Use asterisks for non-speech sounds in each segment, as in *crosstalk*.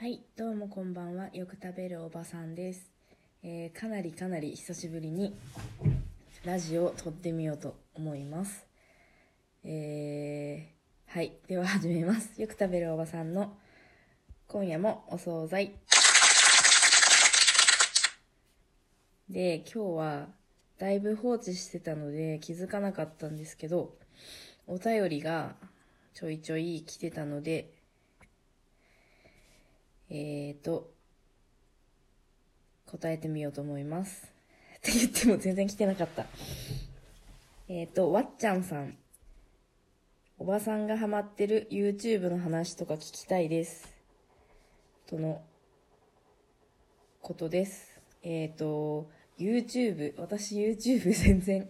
はい、どうもこんばんは。よく食べるおばさんです。えーかなりかなり久しぶりにラジオを撮ってみようと思います。えーはい、では始めます。よく食べるおばさんの今夜もお惣菜。で、今日はだいぶ放置してたので気づかなかったんですけど、お便りがちょいちょい来てたので、えーと、答えてみようと思います。*laughs* って言っても全然来てなかった。えーと、わっちゃんさん。おばさんがハマってる YouTube の話とか聞きたいです。とのことです。えーと、YouTube、私 YouTube 全然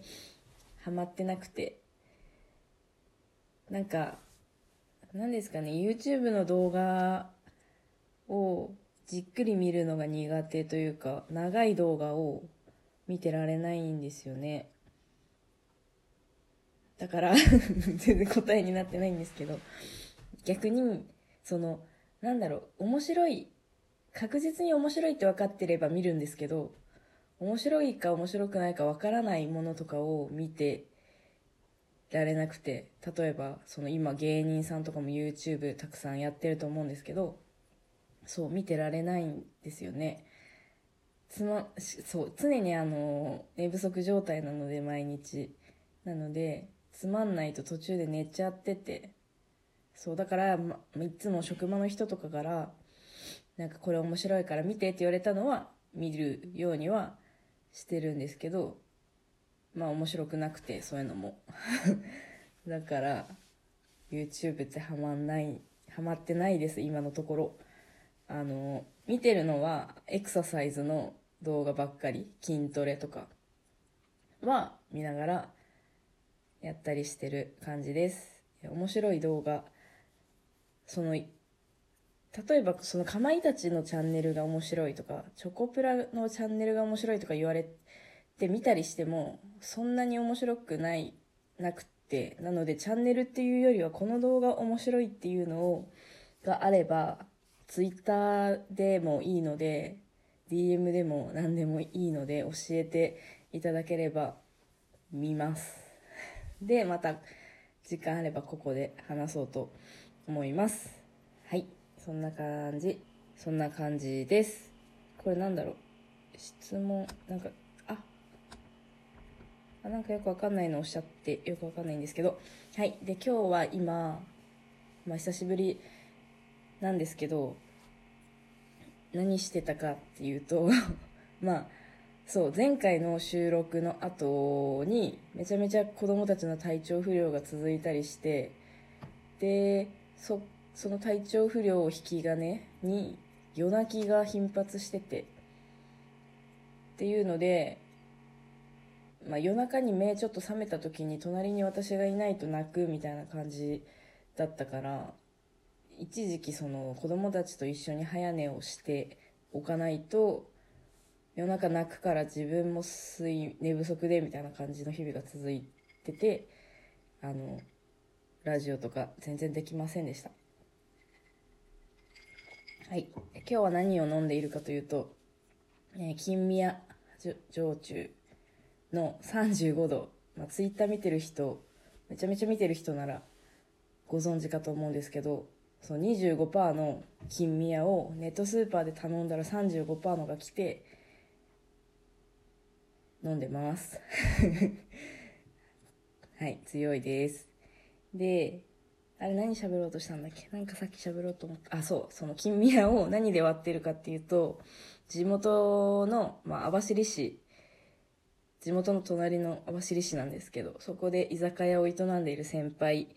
ハマってなくて。なんか、何ですかね、YouTube の動画をじっくり見るのが苦手というか長い動画を見てられないんですよね。だから *laughs* 全然答えになってないんですけど逆にそのなんだろう面白い確実に面白いって分かってれば見るんですけど面白いか面白くないか分からないものとかを見てられなくて例えばその今芸人さんとかも YouTube たくさんやってると思うんですけどそう見てられないんですよね。つまそう常にあの寝不足状態なので毎日。なのでつまんないと途中で寝ちゃってて。そうだから、ま、いつも職場の人とかからなんかこれ面白いから見てって言われたのは見るようにはしてるんですけどまあ面白くなくてそういうのも。*laughs* だから YouTube ってハマんないハマってないです今のところ。あの見てるのはエクササイズの動画ばっかり筋トレとかは見ながらやったりしてる感じです。面白い動画その例えばそのかまいたちのチャンネルが面白いとかチョコプラのチャンネルが面白いとか言われて見たりしてもそんなに面白くないなくってなのでチャンネルっていうよりはこの動画面白いっていうのをがあればツイッターでもいいので DM でも何でもいいので教えていただければ見ます。*laughs* でまた時間あればここで話そうと思います。はい。そんな感じ。そんな感じです。これなんだろう？質問なんかあ。あなんかよくわかんないのおっしゃってよくわかんないんですけど。はい。で今日は今、まあ、久しぶりなんですけど何してたかっていうと *laughs* まあそう前回の収録の後にめちゃめちゃ子供たちの体調不良が続いたりしてでそその体調不良を引き金に夜泣きが頻発しててっていうので、まあ、夜中に目ちょっと覚めた時に隣に私がいないと泣くみたいな感じだったから一時期その子供たちと一緒に早寝をしておかないと夜中泣くから自分も睡寝不足でみたいな感じの日々が続いててあのラジオとか全然できませんでした。はい。今日は何を飲んでいるかというと、えー金宮焼酎の35度、まあ、ツイッター見てる人めちゃめちゃ見てる人ならご存知かと思うんですけどその25%の金宮をネットスーパーで頼んだら35%のが来て飲んでます。*laughs* はい強いです。であれ何喋ろうとしたんだっけ？なんかさっき喋ろうと思った。あそうその金宮を何で割ってるかっていうと地元の、まあ、網走市。地元の隣の網走市なんですけどそこで居酒屋を営んでいる先輩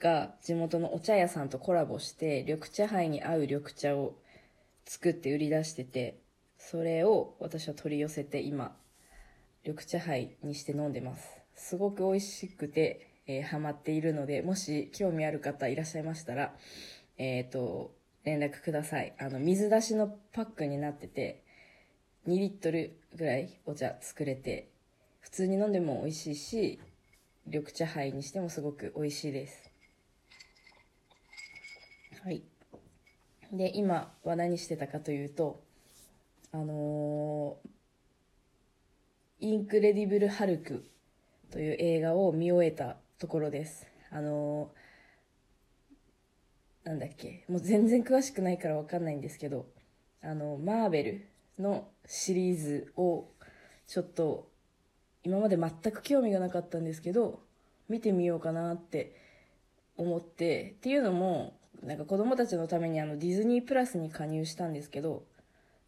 が地元のお茶屋さんとコラボして緑茶杯に合う緑茶を作って売り出しててそれを私は取り寄せて今緑茶杯にして飲んでます。すごく美味しくて、えーハマっているのでもし興味ある方いらっしゃいましたらえっ、と連絡ください。あの水出しのパックになってて2リットルぐらいお茶作れて普通に飲んでも美味しいし緑茶杯にしてもすごく美味しいです。はい。で今は何してたかというとあのーインクレディブル・ハルクという映画を見終えたところです。あのーなんだっけ。もう全然詳しくないから分かんないんですけどあのマーベルのシリーズをちょっと今まで全く興味がなかったんですけど見てみようかなって思ってっていうのもなんか子供たちのためにあのディズニープラスに加入したんですけど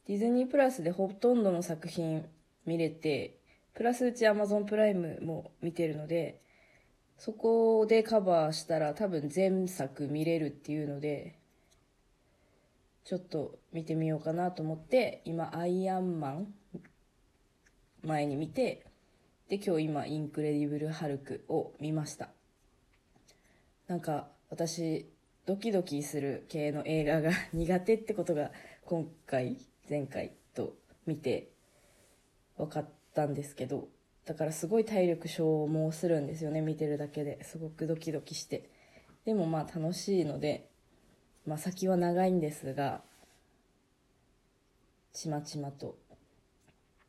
ディズニープラスでほとんどの作品見れてプラスうちアマゾンプライムも見てるのでそこでカバーしたら多分全作見れるっていうのでちょっと見てみようかなと思って今アイアンマン前に見てで今日今インクレディブル・ハルクを見ました。なんか私ドキドキする系の映画が苦手ってことが今回前回と見て分かったんですけどだからすごい体力消耗するんですよね見てるだけで。すごくドキドキして。でもまあ楽しいので、まあ、先は長いんですがちまちまと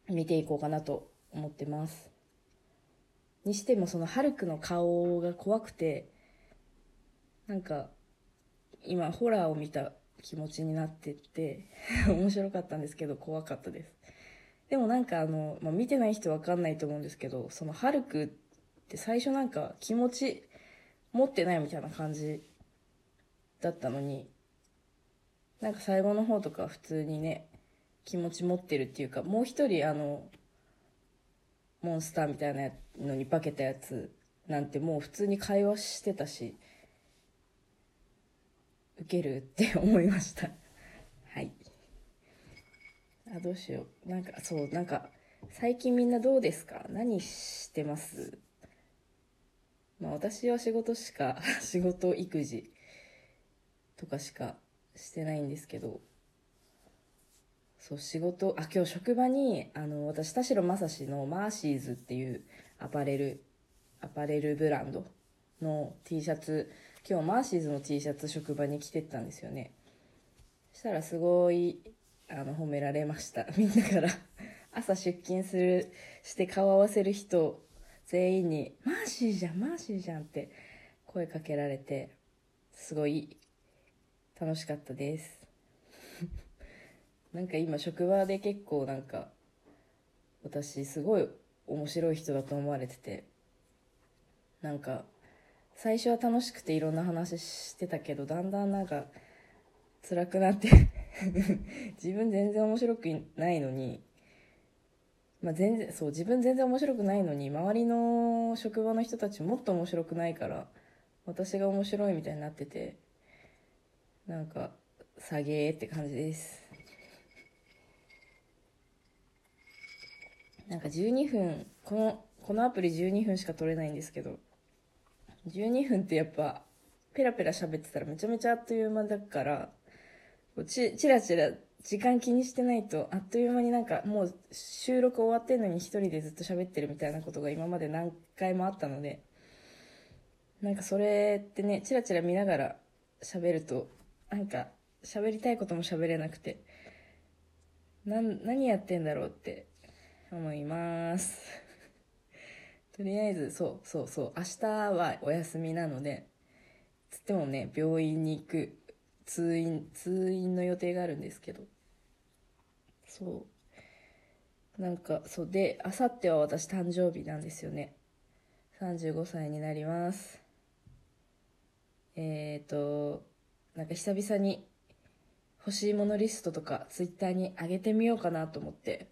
見ていこうかなと思ってます。にしてもそのハルクの顔が怖くてなんか今ホラーを見た気持ちになってって *laughs* 面白かったんですけど怖かったです。でもなんかあの、まあ、見てない人わかんないと思うんですけどそのハルクって最初なんか気持ち持ってないみたいな感じだったのになんか最後の方とか普通にね気持ち持ってるっていうかもう一人あのモンスターみたいなのに化けたやつなんてもう普通に会話してたし受けるって思いました。はい。あどうしよう。なんかそうなんか最近みんなどうですか？何してます？まあ私は仕事しか *laughs* 仕事育児とかしかしてないんですけど。そう仕事あ今日職場にあの私田代正史のマーシーズっていうアパレルアパレルブランドの T シャツ今日マーシーズの T シャツ職場に着てったんですよね。そしたらすごいあの褒められました。*laughs* みんなから。朝出勤するして顔合わせる人全員に「マーシーじゃんマーシーじゃん」って声かけられてすごい楽しかったです。*laughs* なんか今職場で結構なんか私すごい面白い人だと思われててなんか最初は楽しくていろんな話してたけどだんだんなんか辛くなって *laughs* 自分全然面白くないのにまあ全然そう自分全然面白くないのに周りの職場の人たちもっと面白くないから私が面白いみたいになっててなんか下げーって感じです。なんか12分このこのアプリ12分しか取れないんですけど12分ってやっぱペラペラ喋ってたらめちゃめちゃあっという間だからちちらちら時間気にしてないとあっという間になんかもう収録終わってんのに一人でずっと喋ってるみたいなことが今まで何回もあったのでなんかそれってねチラチラ見ながら喋るとなんか喋りたいことも喋れなくてな何やってんだろうって思います。とりあえずそうそうそう明日はお休みなのでつってもね病院に行く通院通院の予定があるんですけど。そう。なんかそうであさっては私誕生日なんですよね。35歳になります。えっ、ー、となんか久々に欲しいものリストとかツイッターに上げてみようかなと思って。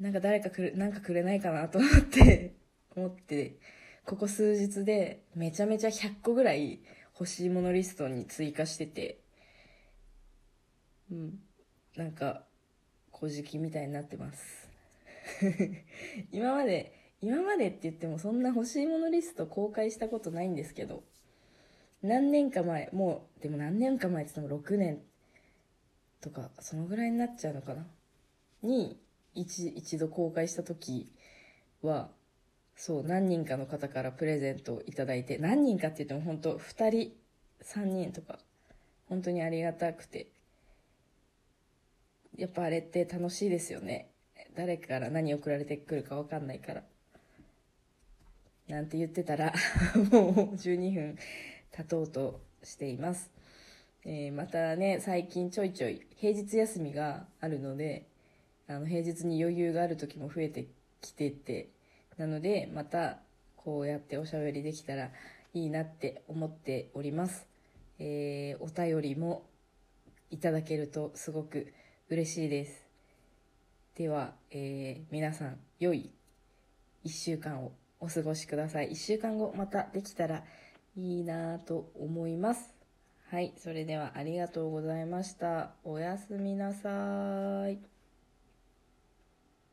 なんか誰かくれなんかくれないかなと思って。思ってここ数日でめちゃめちゃ100個ぐらい欲しいものリストに追加しててうんなんか小じきみたいになってます。*laughs* 今まで今までって言ってもそんな欲しいものリスト公開したことないんですけど何年か前もうでも何年か前って言っても6年とかそのぐらいになっちゃうのかな？に一一度公開した時はそう何人かの方からプレゼントをいただいて何人かって言っても本当2人3人とか本当にありがたくて。やっぱあれって楽しいですよね。誰から何送られてくるかわかんないから。なんて言ってたら *laughs* もう12分経とうとしています。えー、またね、最近ちょいちょい平日休みがあるので、あの平日に余裕がある時も増えてきてて、なのでまたこうやっておしゃべりできたらいいなって思っております。えー、お便りもいただけるとすごく嬉しいです。では、えー、皆さん良い1週間をお過ごしください。1週間後またできたらいいなと思います。はい、それではありがとうございました。おやすみなさい。